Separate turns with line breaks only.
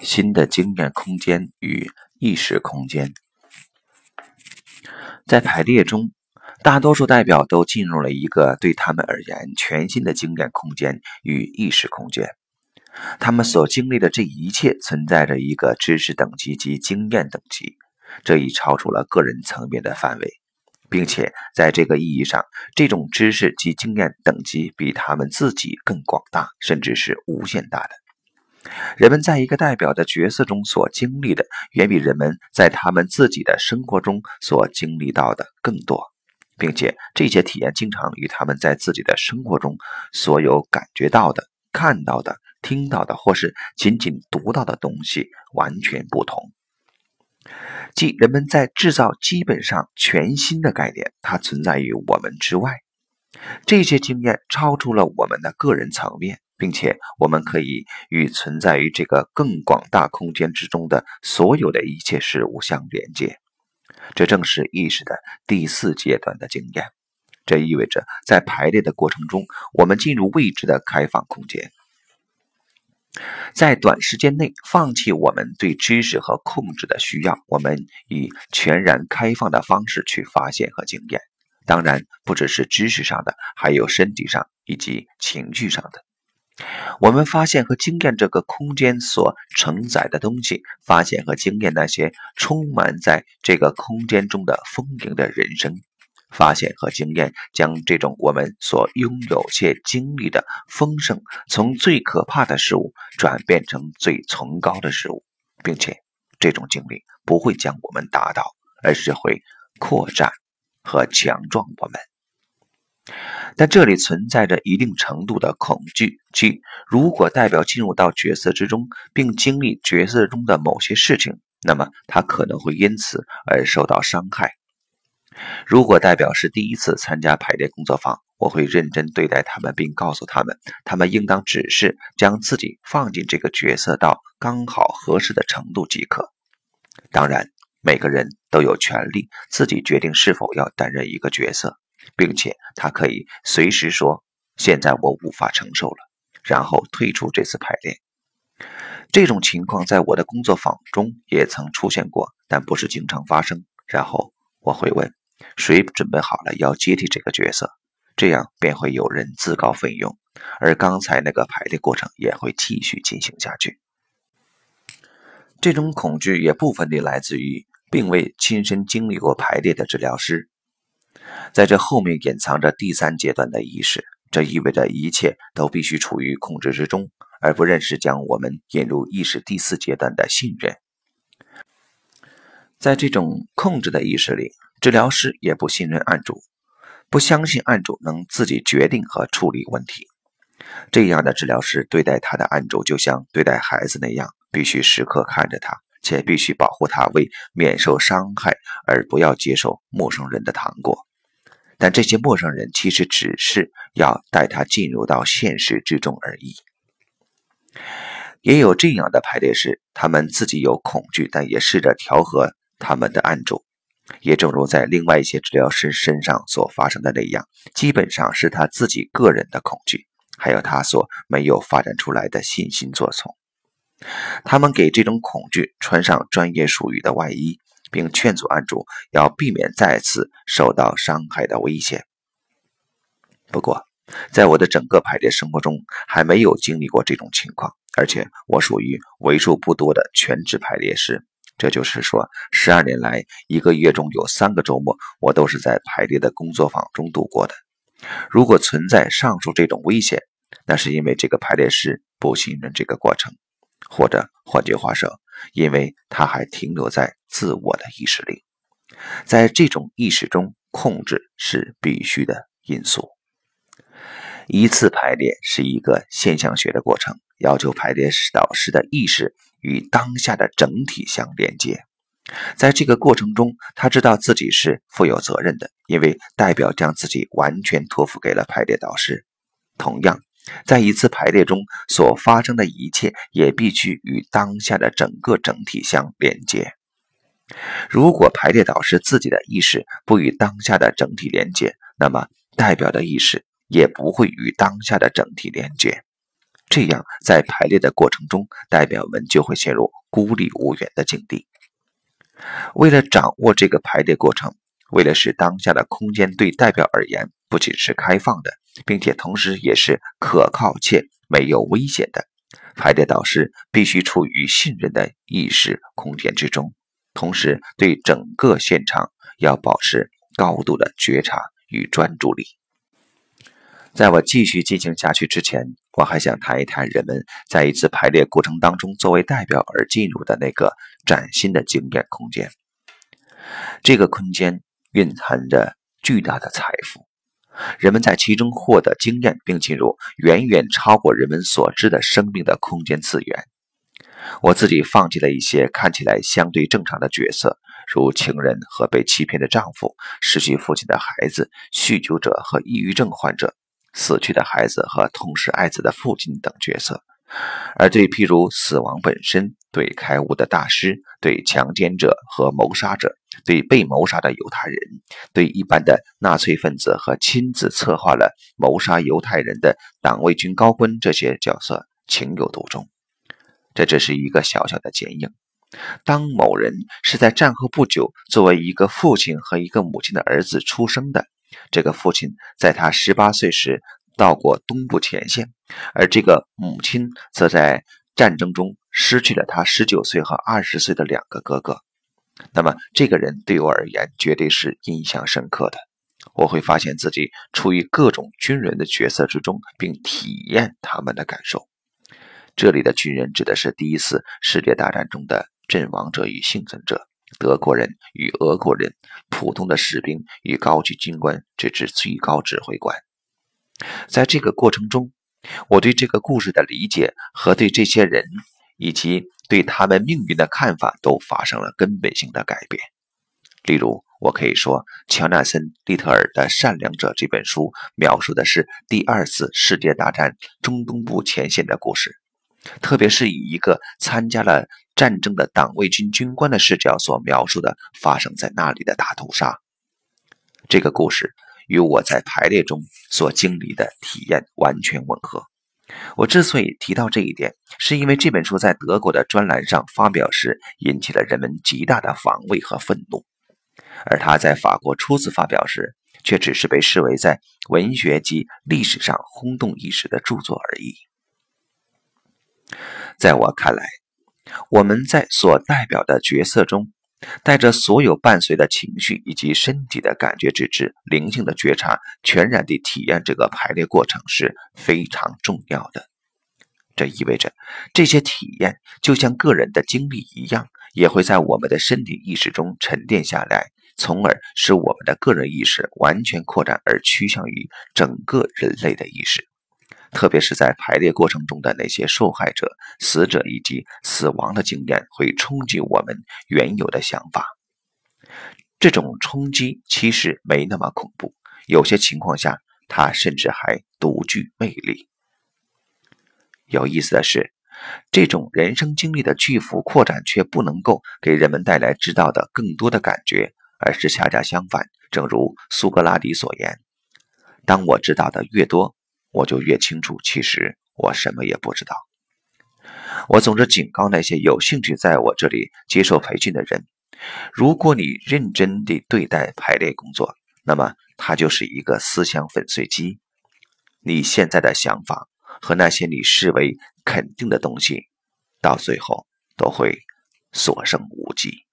新的经验空间与意识空间。在排列中，大多数代表都进入了一个对他们而言全新的经验空间与意识空间。他们所经历的这一切存在着一个知识等级及经验等级，这已超出了个人层面的范围，并且在这个意义上，这种知识及经验等级比他们自己更广大，甚至是无限大的。人们在一个代表的角色中所经历的，远比人们在他们自己的生活中所经历到的更多，并且这些体验经常与他们在自己的生活中所有感觉到的、看到的。听到的或是仅仅读到的东西完全不同，即人们在制造基本上全新的概念，它存在于我们之外。这些经验超出了我们的个人层面，并且我们可以与存在于这个更广大空间之中的所有的一切事物相连接。这正是意识的第四阶段的经验。这意味着在排列的过程中，我们进入未知的开放空间。在短时间内放弃我们对知识和控制的需要，我们以全然开放的方式去发现和经验。当然，不只是知识上的，还有身体上以及情绪上的。我们发现和经验这个空间所承载的东西，发现和经验那些充满在这个空间中的丰盈的人生。发现和经验将这种我们所拥有且经历的丰盛，从最可怕的事物转变成最崇高的事物，并且这种经历不会将我们打倒，而是会扩展和强壮我们。但这里存在着一定程度的恐惧，即如果代表进入到角色之中，并经历角色中的某些事情，那么他可能会因此而受到伤害。如果代表是第一次参加排练工作坊，我会认真对待他们，并告诉他们，他们应当只是将自己放进这个角色到刚好合适的程度即可。当然，每个人都有权利自己决定是否要担任一个角色，并且他可以随时说：“现在我无法承受了”，然后退出这次排练。这种情况在我的工作坊中也曾出现过，但不是经常发生。然后我会问。谁准备好了要接替这个角色，这样便会有人自告奋勇，而刚才那个排列过程也会继续进行下去。这种恐惧也部分地来自于并未亲身经历过排列的治疗师，在这后面隐藏着第三阶段的意识，这意味着一切都必须处于控制之中，而不认识将我们引入意识第四阶段的信任。在这种控制的意识里。治疗师也不信任案主，不相信案主能自己决定和处理问题。这样的治疗师对待他的案主，就像对待孩子那样，必须时刻看着他，且必须保护他，为免受伤害而不要接受陌生人的糖果。但这些陌生人其实只是要带他进入到现实之中而已。也有这样的排列师，他们自己有恐惧，但也试着调和他们的暗主。也正如在另外一些治疗师身上所发生的那样，基本上是他自己个人的恐惧，还有他所没有发展出来的信心做从。他们给这种恐惧穿上专业术语的外衣，并劝阻案主要避免再次受到伤害的危险。不过，在我的整个排列生活中，还没有经历过这种情况，而且我属于为数不多的全职排列师。这就是说，十二年来，一个月中有三个周末，我都是在排列的工作坊中度过的。如果存在上述这种危险，那是因为这个排列师不信任这个过程，或者换句话说，因为他还停留在自我的意识里。在这种意识中，控制是必须的因素。一次排列是一个现象学的过程，要求排列导师的意识。与当下的整体相连接，在这个过程中，他知道自己是负有责任的，因为代表将自己完全托付给了排列导师。同样，在一次排列中所发生的一切，也必须与当下的整个整体相连接。如果排列导师自己的意识不与当下的整体连接，那么代表的意识也不会与当下的整体连接。这样在排列的过程中，代表们就会陷入孤立无援的境地。为了掌握这个排列过程，为了使当下的空间对代表而言不仅是开放的，并且同时也是可靠且没有危险的，排列导师必须处于信任的意识空间之中，同时对整个现场要保持高度的觉察与专注力。在我继续进行下去之前，我还想谈一谈人们在一次排列过程当中作为代表而进入的那个崭新的经验空间。这个空间蕴含着巨大的财富，人们在其中获得经验，并进入远远超过人们所知的生命的空间次元。我自己放弃了一些看起来相对正常的角色，如情人和被欺骗的丈夫、失去父亲的孩子、酗酒者和抑郁症患者。死去的孩子和痛失爱子的父亲等角色，而对譬如死亡本身、对开悟的大师、对强奸者和谋杀者、对被谋杀的犹太人、对一般的纳粹分子和亲自策划了谋杀犹太人的党卫军高官这些角色情有独钟。这只是一个小小的剪影。当某人是在战后不久作为一个父亲和一个母亲的儿子出生的。这个父亲在他十八岁时到过东部前线，而这个母亲则在战争中失去了他十九岁和二十岁的两个哥哥。那么，这个人对我而言绝对是印象深刻的。我会发现自己处于各种军人的角色之中，并体验他们的感受。这里的军人指的是第一次世界大战中的阵亡者与幸存者。德国人与俄国人，普通的士兵与高级军官，直至最高指挥官。在这个过程中，我对这个故事的理解和对这些人以及对他们命运的看法都发生了根本性的改变。例如，我可以说，乔纳森·利特尔的《善良者》这本书描述的是第二次世界大战中东部前线的故事。特别是以一个参加了战争的党卫军军官的视角所描述的发生在那里的大屠杀，这个故事与我在排列中所经历的体验完全吻合。我之所以提到这一点，是因为这本书在德国的专栏上发表时引起了人们极大的防卫和愤怒，而他在法国初次发表时，却只是被视为在文学及历史上轰动一时的著作而已。在我看来，我们在所代表的角色中，带着所有伴随的情绪以及身体的感觉之至灵性的觉察，全然地体验这个排列过程是非常重要的。这意味着，这些体验就像个人的经历一样，也会在我们的身体意识中沉淀下来，从而使我们的个人意识完全扩展而趋向于整个人类的意识。特别是在排列过程中的那些受害者、死者以及死亡的经验，会冲击我们原有的想法。这种冲击其实没那么恐怖，有些情况下，它甚至还独具魅力。有意思的是，这种人生经历的巨幅扩展，却不能够给人们带来知道的更多的感觉，而是恰恰相反。正如苏格拉底所言：“当我知道的越多。”我就越清楚，其实我什么也不知道。我总是警告那些有兴趣在我这里接受培训的人：如果你认真地对待排列工作，那么它就是一个思想粉碎机。你现在的想法和那些你视为肯定的东西，到最后都会所剩无几。